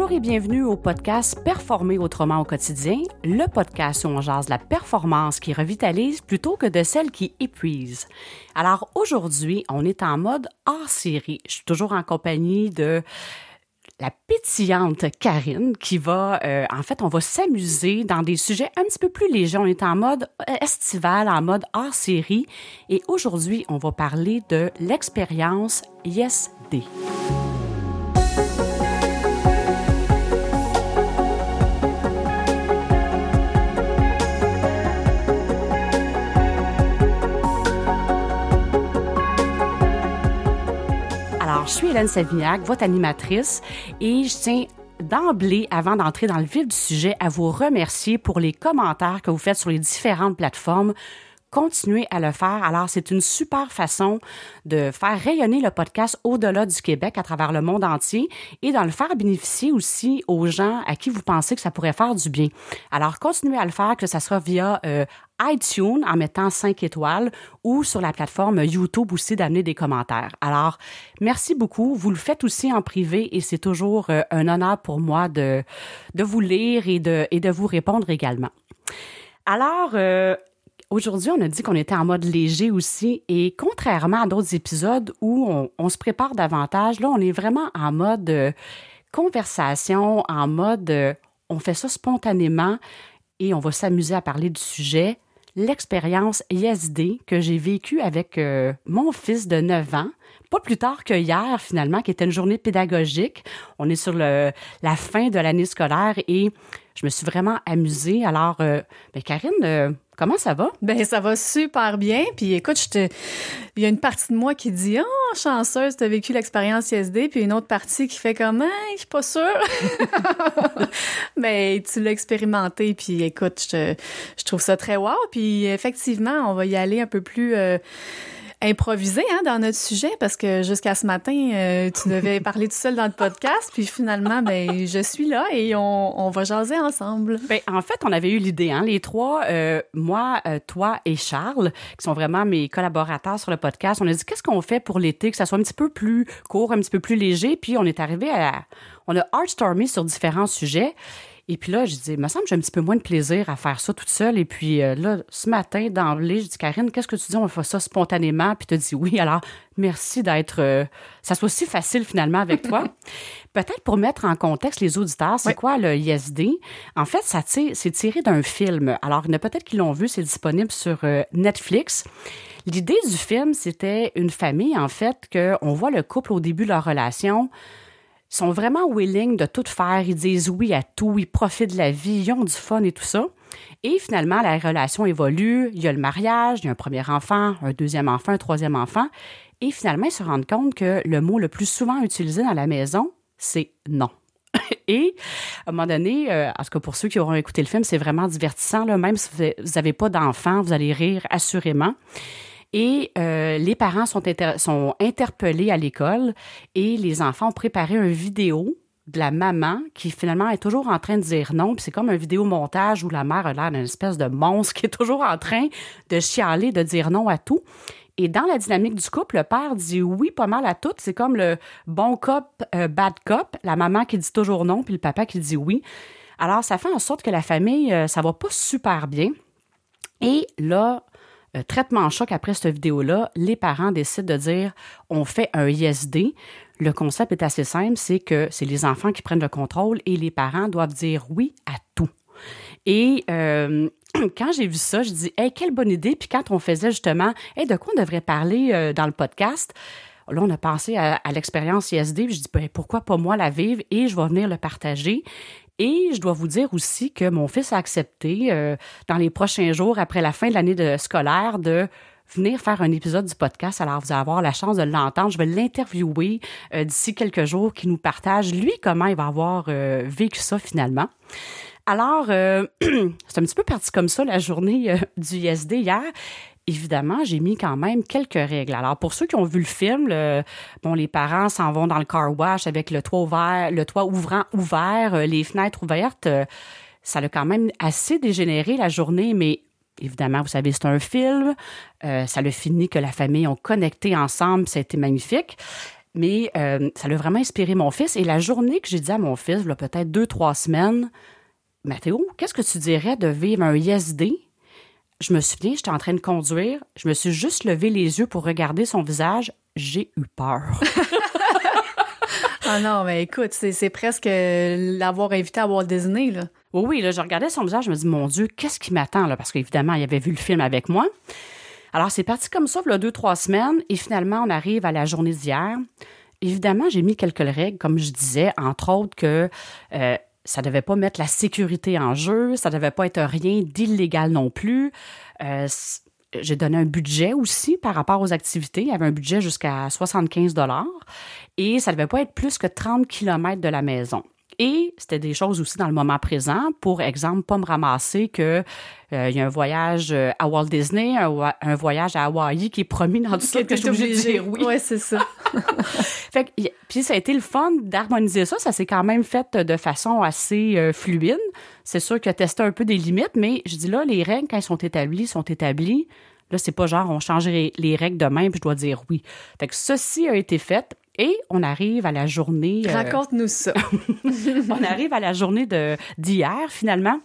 Bonjour et bienvenue au podcast Performer autrement au quotidien, le podcast où on jase la performance qui revitalise plutôt que de celle qui épuise. Alors aujourd'hui, on est en mode hors série. Je suis toujours en compagnie de la pétillante Karine qui va, euh, en fait, on va s'amuser dans des sujets un petit peu plus légers. On est en mode estival, en mode hors série. Et aujourd'hui, on va parler de l'expérience ISD. Je suis Hélène Savignac, votre animatrice, et je tiens d'emblée, avant d'entrer dans le vif du sujet, à vous remercier pour les commentaires que vous faites sur les différentes plateformes continuez à le faire. Alors, c'est une super façon de faire rayonner le podcast au-delà du Québec, à travers le monde entier, et d'en le faire bénéficier aussi aux gens à qui vous pensez que ça pourrait faire du bien. Alors, continuez à le faire, que ce soit via euh, iTunes en mettant 5 étoiles ou sur la plateforme YouTube aussi d'amener des commentaires. Alors, merci beaucoup. Vous le faites aussi en privé et c'est toujours euh, un honneur pour moi de, de vous lire et de, et de vous répondre également. Alors, euh, Aujourd'hui, on a dit qu'on était en mode léger aussi et contrairement à d'autres épisodes où on, se prépare davantage, là, on est vraiment en mode euh, conversation, en mode euh, on fait ça spontanément et on va s'amuser à parler du sujet. L'expérience ISD que j'ai vécue avec euh, mon fils de 9 ans, pas plus tard que hier finalement, qui était une journée pédagogique. On est sur le, la fin de l'année scolaire et je me suis vraiment amusée. Alors, ben, Karine, Comment ça va? Ben ça va super bien. Puis écoute, je te... il y a une partie de moi qui dit ah oh, chanceuse, tu as vécu l'expérience ISD, puis une autre partie qui fait comme ah, je suis pas sûre. Mais tu l'as expérimenté, puis écoute, je, je trouve ça très wow. Puis effectivement, on va y aller un peu plus. Euh, improvisé hein, dans notre sujet parce que jusqu'à ce matin, euh, tu devais parler tout seul dans le podcast, puis finalement, ben, je suis là et on, on va jaser ensemble. Ben, en fait, on avait eu l'idée, hein, les trois, euh, moi, euh, toi et Charles, qui sont vraiment mes collaborateurs sur le podcast. On a dit qu'est-ce qu'on fait pour l'été, que ça soit un petit peu plus court, un petit peu plus léger, puis on est arrivé à, on a heartstormé sur différents sujets. Et puis là, je dis, il me semble que j'ai un petit peu moins de plaisir à faire ça toute seule. Et puis euh, là, ce matin, d'emblée, je dis, Karine, qu'est-ce que tu dis? On faire ça spontanément. Puis tu dis oui. Alors, merci d'être, euh, ça soit si facile finalement avec toi. Peut-être pour mettre en contexte les auditeurs, c'est quoi le ISD? En fait, ça c'est tiré d'un film. Alors, il y en a peut-être qui l'ont vu, c'est disponible sur euh, Netflix. L'idée du film, c'était une famille, en fait, qu'on voit le couple au début de leur relation sont vraiment willing de tout faire. Ils disent oui à tout, ils profitent de la vie, ils ont du fun et tout ça. Et finalement, la relation évolue. Il y a le mariage, il y a un premier enfant, un deuxième enfant, un troisième enfant. Et finalement, ils se rendent compte que le mot le plus souvent utilisé dans la maison, c'est non. Et à un moment donné, euh, en cas pour ceux qui auront écouté le film, c'est vraiment divertissant. Même si vous n'avez pas d'enfant, vous allez rire assurément. Et euh, les parents sont, sont interpellés à l'école et les enfants ont préparé une vidéo de la maman qui finalement est toujours en train de dire non. Puis c'est comme un vidéo montage où la mère a l'air d'une espèce de monstre qui est toujours en train de chialer, de dire non à tout. Et dans la dynamique du couple, le père dit oui pas mal à tout. C'est comme le bon cop, euh, bad cop, la maman qui dit toujours non, puis le papa qui dit oui. Alors ça fait en sorte que la famille, euh, ça va pas super bien. Et là, euh, traitement choc après cette vidéo-là, les parents décident de dire on fait un ISD. Le concept est assez simple, c'est que c'est les enfants qui prennent le contrôle et les parents doivent dire oui à tout. Et euh, quand j'ai vu ça, je dis hey, quelle bonne idée. Puis quand on faisait justement hey, de quoi on devrait parler euh, dans le podcast, Là, on a pensé à, l'expérience ISD, puis je dis, ben, pourquoi pas moi la vivre? Et je vais venir le partager. Et je dois vous dire aussi que mon fils a accepté, euh, dans les prochains jours, après la fin de l'année scolaire, de venir faire un épisode du podcast. Alors, vous allez avoir la chance de l'entendre. Je vais l'interviewer euh, d'ici quelques jours, qui nous partage, lui, comment il va avoir euh, vécu ça finalement. Alors, c'est un petit peu parti comme ça la journée du ISD hier évidemment, j'ai mis quand même quelques règles. Alors, pour ceux qui ont vu le film, bon, les parents s'en vont dans le car wash avec le toit ouvert, le toit ouvrant ouvert, euh, les fenêtres ouvertes. Euh, ça a quand même assez dégénéré la journée, mais évidemment, vous savez, c'est un film. Euh, ça le fini que la famille ont connecté ensemble, été magnifique. Mais ça l'a vraiment inspiré mon fils. Et la journée que j'ai dit à mon fils, là, peut-être deux, trois semaines, Mathéo, qu'est-ce que tu dirais de vivre un ISD? Je me souviens, j'étais en train de conduire, je me suis juste levé les yeux pour regarder son visage. J'ai eu peur. Ah non, mais écoute, c'est presque l'avoir invité à Walt Disney, là. Oui, oui, là, je regardais son visage, je me dis, mon Dieu, qu'est-ce qui m'attend, là? Parce qu'évidemment, il avait vu le film avec moi. Alors, c'est parti comme ça, là, deux, trois semaines, et finalement, on arrive à la journée d'hier. Évidemment, j'ai mis quelques règles, comme je disais, entre autres que euh, ça devait pas mettre la sécurité en jeu, ça devait pas être rien d'illégal non plus. Euh, j'ai donné un budget aussi par rapport aux activités. Il y avait un budget jusqu'à 75 dollars et ça ne devait pas être plus que 30 km de la maison. Et c'était des choses aussi dans le moment présent. Pour exemple, pas me ramasser que euh, il y a un voyage euh, à Walt Disney, un, voyage à Hawaï qui est promis dans tout ça que je suis obligée de dire oui. Ouais, c'est ça. fait puis ça a été le fun d'harmoniser ça. Ça s'est quand même fait de façon assez euh, fluide. C'est sûr qu'il a testé un peu des limites, mais je dis là, les règles, quand elles sont établies, sont établies. Là, c'est pas genre on changerait les règles demain puis je dois dire oui. Fait que ceci a été fait. Et on arrive à la journée. Euh, Raconte-nous ça. on arrive à la journée de, d'hier, finalement.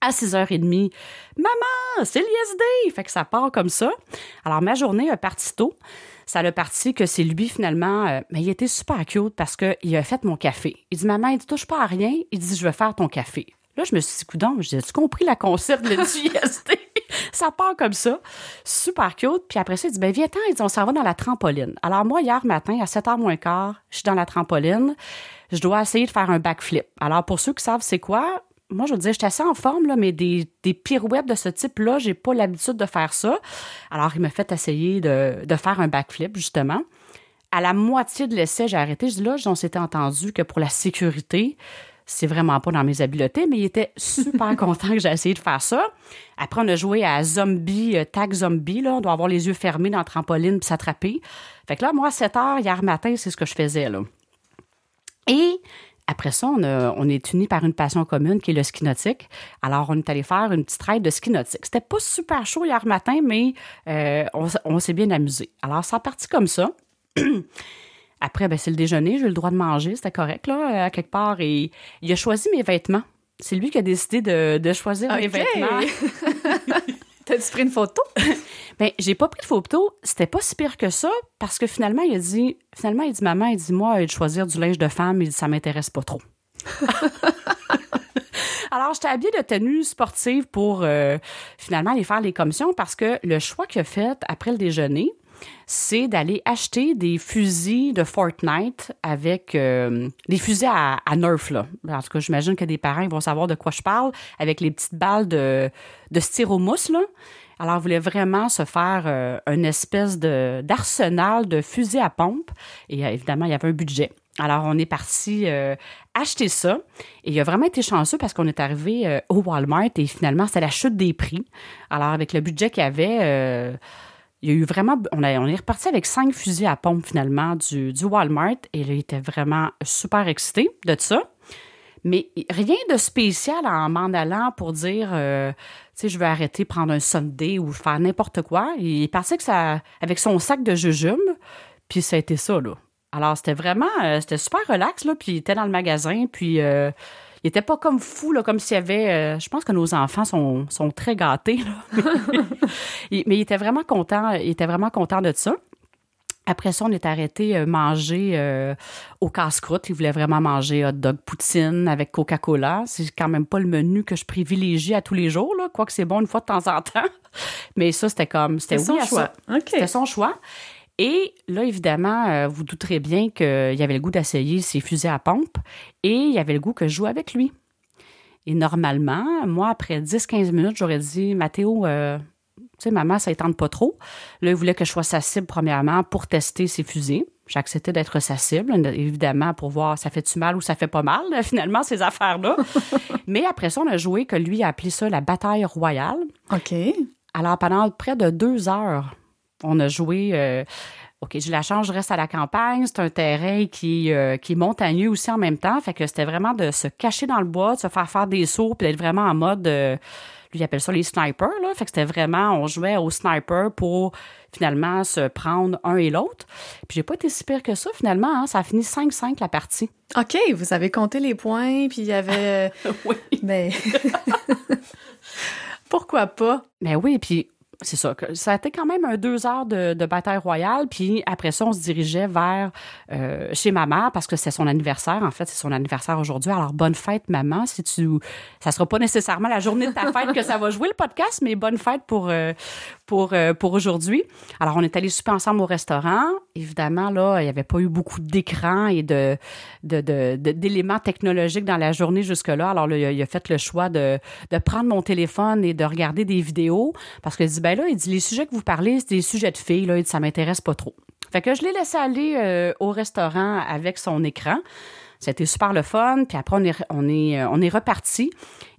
À 6h30, maman, c'est l'ISD! Fait que ça part comme ça. Alors, ma journée a parti tôt. Ça a parti que c'est lui, finalement, euh, mais il était super cute parce qu'il a fait mon café. Il dit, maman, il dit, touche pas à rien. Il dit, je vais faire ton café. Là, je me suis dit, coudon, j'ai compris la concept de l'ISD? ça part comme ça. Super cute. Puis après ça, il dit, ben viens-t'en, il dit, on s'en va dans la trampoline. Alors moi, hier matin, à 7h moins quart, je suis dans la trampoline. Je dois essayer de faire un backflip. Alors pour ceux qui savent c'est quoi, moi, je veux dire, j'étais assez en forme, là, mais des, des pirouettes de ce type-là, j'ai pas l'habitude de faire ça. Alors, il m'a fait essayer de, de faire un backflip, justement. À la moitié de l'essai, j'ai arrêté. Je dis là, on s'était entendu que pour la sécurité, c'est vraiment pas dans mes habiletés, mais il était super content que j'ai essayé de faire ça. Après, on a joué à Zombie, euh, Tag Zombie, là. On doit avoir les yeux fermés dans la trampoline puis s'attraper. Fait que là, moi, à 7 heures, hier matin, c'est ce que je faisais, là. Et après ça, on, est unis par une passion commune qui est le ski nautique. Alors, on est allé faire une petite ride de ski nautique. C'était pas super chaud hier matin, mais euh, on, on s'est bien amusé. Alors, ça a parti comme ça. Après, ben, c'est le déjeuner, j'ai le droit de manger, c'était correct, là, à quelque part. Et il a choisi mes vêtements. C'est lui qui a décidé de, choisir mes vêtements. T'as-tu pris une photo? ben, j'ai pas pris de photo. C'était pas si pire que ça, parce que finalement, il a dit, finalement, il dit, maman, il dit, moi, de choisir du linge de femme, il dit, ça m'intéresse pas trop. Alors, j'étais habillée de tenue sportive pour euh, finalement aller faire les commissions parce que le choix qu'il a fait après le déjeuner, c'est d'aller acheter des fusils de Fortnite avec euh, des fusils à, Nerf. Là. En tout cas, j'imagine que des parents vont savoir de quoi je parle, avec les petites balles de, de styromousse. Là. Alors, il voulait vraiment se faire euh, une espèce d'arsenal de, fusils à pompe. Et euh, évidemment, il y avait un budget. Alors, on est parti acheter ça. Et il a vraiment été chanceux parce qu'on est arrivé au Walmart et finalement, c'était la chute des prix. Alors, avec le budget qu'il y avait il y a eu vraiment. On, est reparti avec cinq fusils à pompe finalement du, Walmart et là, il était vraiment super excité de ça. Mais rien de spécial en m'en allant pour dire, euh, tu sais, je veux arrêter, prendre un Sunday ou faire n'importe quoi. Il est parti avec, son sac de jujube, puis ça a été ça, là. Alors, c'était vraiment, euh, c'était super relax, là, puis il était dans le magasin, puis euh, il était pas comme fou, là, comme s'il y avait. Euh, je pense que nos enfants sont, sont très gâtés, mais il était vraiment content. Il était vraiment content de ça. Après ça, on est arrêté euh, manger euh, au casse-croûte. Il voulait vraiment manger hot dog poutine avec Coca-Cola. C'est quand même pas le menu que je privilégie à tous les jours, là, quoique c'est bon une fois de temps en temps. Mais ça, c'était comme... C'était son choix. C'était son choix. Et là, évidemment, euh, vous douterez bien qu'il y avait le goût d'essayer ses fusées à pompe et il y avait le goût que je joue avec lui. Et normalement, moi, après 10-15 minutes, j'aurais dit, Mathéo, euh, tu sais, maman, ça ne tente pas trop. Là, il voulait que je sois sa cible, premièrement, pour tester ses fusées. J'ai accepté d'être sa cible, évidemment, pour voir ça fait-tu mal ou ça fait pas mal, finalement, ces affaires-là. Mais après ça, on a joué que lui a appelé ça la bataille royale. OK. Alors, pendant près de deux heures, on a joué. Euh, OK, j'ai la chance, je reste à la campagne. C'est un terrain qui, euh, qui est montagneux aussi en même temps. Fait que c'était vraiment de se cacher dans le bois, de se faire faire des sauts, puis d'être vraiment en mode. Euh, Lui, il appelle ça les snipers, là. Fait que c'était vraiment, on jouait au sniper pour finalement se prendre un et l'autre. Puis j'ai pas été si pire que ça, finalement. Hein. Ça a fini 5-5 la partie. OK, vous avez compté les points, puis il y avait... oui. Mais... Pourquoi pas? Mais oui, puis c'est ça. Ça a été quand même un deux heures de, bataille royale. Puis après ça, on se dirigeait vers euh, chez ma mère parce que c'est son anniversaire. En fait, c'est son anniversaire aujourd'hui. Alors, bonne fête, maman. Si tu, ça sera pas nécessairement la journée de ta fête que ça va jouer le podcast, mais bonne fête pour, euh, pour, euh, pour aujourd'hui. Alors, on est allé souper ensemble au restaurant. Évidemment, là, il n'y avait pas eu beaucoup d'écrans et de, d'éléments technologiques dans la journée jusque-là. Alors, là, il a fait le choix de, de prendre mon téléphone et de regarder des vidéos parce que dit, ben là, il dit, les sujets que vous parlez, c'est des sujets de filles, là. Il dit, ça m'intéresse pas trop. Fait que je l'ai laissé aller euh, au restaurant avec son écran. C'était super le fun. Puis après, on est, on est, euh, on est reparti.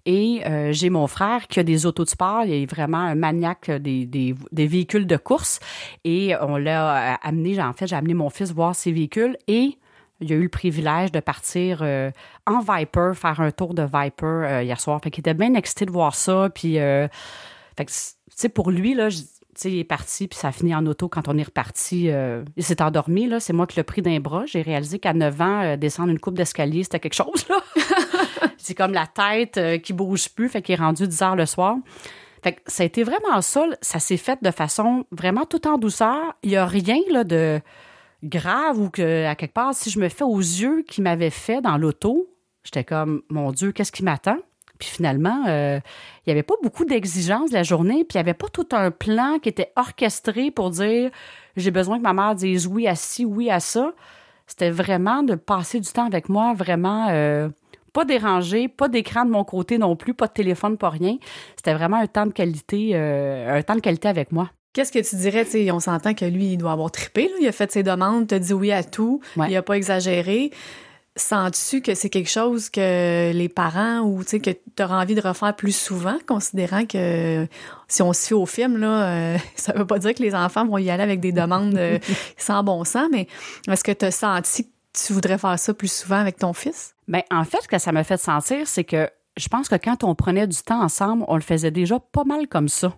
Et euh, j'ai mon frère qui a des autos de sport. Il est vraiment un maniaque des, des, des véhicules de course. Et on l'a amené, en fait, j'ai amené mon fils voir ses véhicules. Et il a eu le privilège de partir en Viper, faire un tour de Viper hier soir. Fait qu'il était bien excité de voir ça. Puis, fait que, sais, pour lui, là, sais, il est parti, puis ça a fini en auto quand on est reparti. Euh, il s'est endormi, là. C'est moi qui l'ai pris d'un bras. J'ai réalisé qu'à 9 ans, euh, descendre une coupe d'escalier, c'était quelque chose, là. c'est comme la tête euh, qui bouge plus, fait qu'il est rendu 10 heures le soir. Fait que ça a été vraiment ça. Ça s'est fait de façon vraiment tout en douceur. Il n'y a rien, là, de grave ou que, à quelque part, si je me fais aux yeux qu'il m'avait fait dans l'auto, j'étais comme, mon Dieu, qu'est-ce qui m'attend? Puis finalement, euh, il n'y avait pas beaucoup d'exigences la journée, puis il n'y avait pas tout un plan qui était orchestré pour dire j'ai besoin que ma mère dise oui à ci, oui à ça. C'était vraiment de passer du temps avec moi, vraiment euh, pas dérangé, pas d'écran de mon côté non plus, pas de téléphone, pas rien. C'était vraiment un temps de qualité, euh, un temps de qualité avec moi. Qu'est-ce que tu dirais, on s'entend que lui, il doit avoir trippé, il a fait ses demandes, t'a dit oui à tout, il n'a pas exagéré. Sens-tu que c'est quelque chose que les parents ou tu sais que tu auras envie de refaire plus souvent, considérant que si on se fie au film, là, euh, ça veut pas dire que les enfants vont y aller avec des demandes euh, sans bon sens, mais est-ce que tu as senti que tu voudrais faire ça plus souvent avec ton fils? Bien, en fait, ce que ça m'a fait sentir, c'est que je pense que quand on prenait du temps ensemble, on le faisait déjà pas mal comme ça.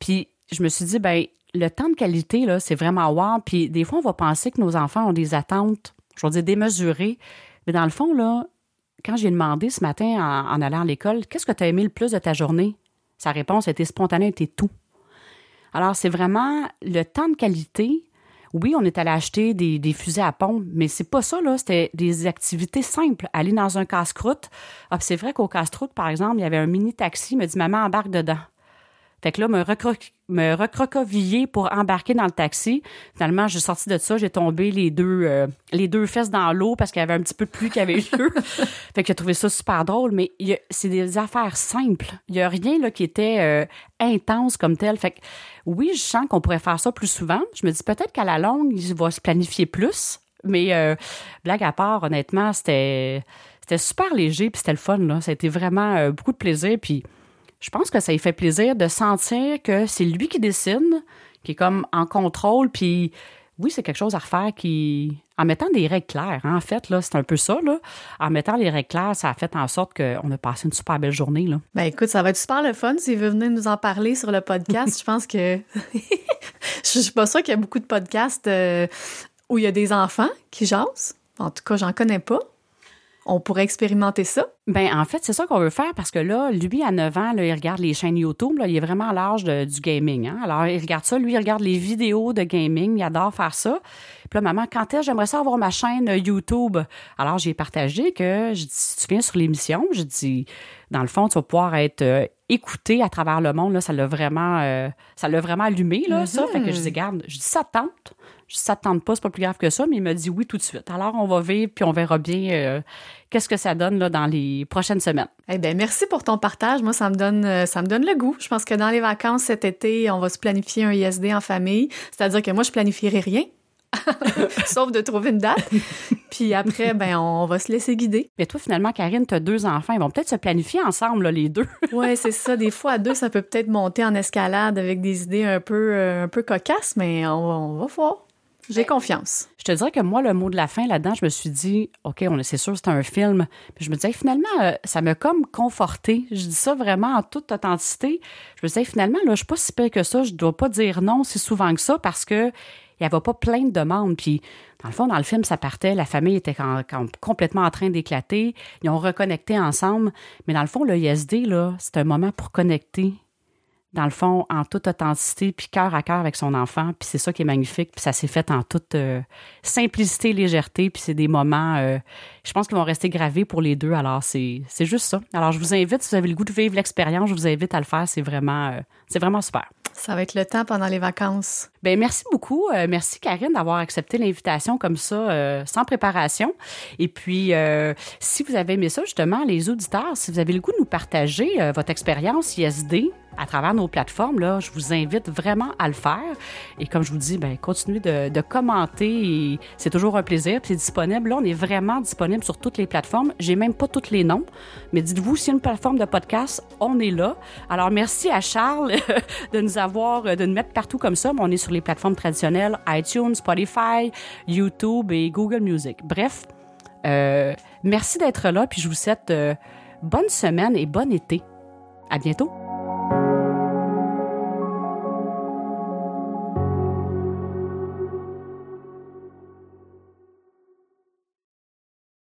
Puis je me suis dit, ben le temps de qualité, là, c'est vraiment wow. Puis des fois, on va penser que nos enfants ont des attentes je vais dire démesuré. Mais dans le fond, là, quand j'ai demandé ce matin en, allant à l'école, qu'est-ce que tu as aimé le plus de ta journée? Sa réponse était spontanée, était tout. Alors, c'est vraiment le temps de qualité. Oui, on est allé acheter des, fusées à pompe, mais c'est pas ça, là. C'était des activités simples. Aller dans un casse-croûte. Ah, c'est vrai qu'au casse-croûte, par exemple, il y avait un mini-taxi, il me dit Maman, embarque dedans. Fait que là, me, me recroqueviller pour embarquer dans le taxi. Finalement, j'ai sorti de ça, j'ai tombé les deux, euh, les deux fesses dans l'eau parce qu'il y avait un petit peu de pluie qui avait eu. fait que j'ai trouvé ça super drôle, mais c'est des affaires simples. Il y a rien là qui était euh, intense comme tel. Fait que oui, je sens qu'on pourrait faire ça plus souvent. Je me dis peut-être qu'à la longue, il va se planifier plus. Mais euh, blague à part, honnêtement, c'était c'était super léger puis c'était le fun là. Ça a été vraiment beaucoup de plaisir puis je pense que ça lui fait plaisir de sentir que c'est lui qui décide, qui est comme en contrôle, puis oui, c'est quelque chose à refaire qui. En mettant des règles claires, hein, en fait, là, c'est un peu ça, là. En mettant les règles claires, ça a fait en sorte qu'on a passé une super belle journée, là. Ben écoute, ça va être super le fun s'il veut venir nous en parler sur le podcast. je pense que. je suis pas sûre qu'il y a beaucoup de podcasts euh, où il y a des enfants qui jasent. En tout cas, j'en connais pas on pourrait expérimenter ça? Ben en fait, c'est ça qu'on veut faire parce que là, lui, à 9 ans, il regarde les chaînes YouTube. Là, il est vraiment à l'âge du gaming. Hein? Alors, il regarde ça. Lui, il regarde les vidéos de gaming. Il adore faire ça. Puis là, maman, quand est-ce j'aimerais ça avoir ma chaîne YouTube? Alors, j'ai partagé que, je dis, si tu viens sur l'émission, je dis, dans le fond, tu vas pouvoir être euh, écouté à travers le monde. Là, ça l'a vraiment, euh, ça l'a vraiment allumé, là, ça. Fait que je dis, garde, je dis, ça tente. Je dis, ça te tente pas, c'est pas plus grave que ça, mais il m'a dit oui tout de suite. Alors, on va vivre, puis on verra bien euh, qu'est-ce que ça donne là, dans les prochaines semaines. Eh bien, merci pour ton partage. Moi, ça me donne euh, ça me donne le goût. Je pense que dans les vacances cet été, on va se planifier un ISD en famille. C'est-à-dire que moi, je planifierai rien. Sauf de trouver une date. Puis après, ben, on va se laisser guider. Mais toi, finalement, Karine, tu as deux enfants. Ils vont peut-être se planifier ensemble, les deux. oui, c'est ça. Des fois, à deux, ça peut peut-être monter en escalade avec des idées un peu, euh, un peu cocasses, mais on va, on va voir. J'ai confiance. Je te dirais que moi, le mot de la fin là-dedans, je me suis dit, OK, on c'est sûr, c'est un film. Puis je me disais, finalement, euh, ça m'a comme conforté. Je dis ça vraiment en toute authenticité. Je me disais, finalement, là, je suis pas si pire que ça. Je dois pas dire non si souvent que ça parce que il n'y avait pas plein de demandes. Puis, dans le fond, dans le film, ça partait, la famille était complètement en train d'éclater. Ils ont reconnecté ensemble. Mais dans le fond, le ISD, là, c'est un moment pour connecter dans le fond, en toute authenticité, puis cœur à cœur avec son enfant. Puis c'est ça qui est magnifique. Puis ça s'est fait en toute euh, simplicité, légèreté. Puis c'est des moments, euh, je pense qu'ils vont rester gravés pour les deux. Alors c'est juste ça. Alors je vous invite, si vous avez le goût de vivre l'expérience, je vous invite à le faire. C'est vraiment, euh, c'est vraiment super. Ça va être le temps pendant les vacances. Ben merci beaucoup. merci Karine d'avoir accepté l'invitation comme ça, sans préparation. Et puis, si vous avez aimé ça, justement, les auditeurs, si vous avez le goût de nous partager votre expérience ISD, à travers nos plateformes, là, je vous invite vraiment à le faire. Et comme je vous dis, ben, continuez de, commenter. C'est toujours un plaisir. c'est disponible. Là, on est vraiment disponible sur toutes les plateformes. J'ai même pas tous les noms. Mais dites-vous, si une plateforme de podcast, on est là. Alors, merci à Charles de nous avoir, de nous mettre partout comme ça. On est les plateformes traditionnelles iTunes, Spotify, YouTube et Google Music. Bref, euh, merci d'être là. Puis je vous souhaite euh, bonne semaine et bon été. À bientôt.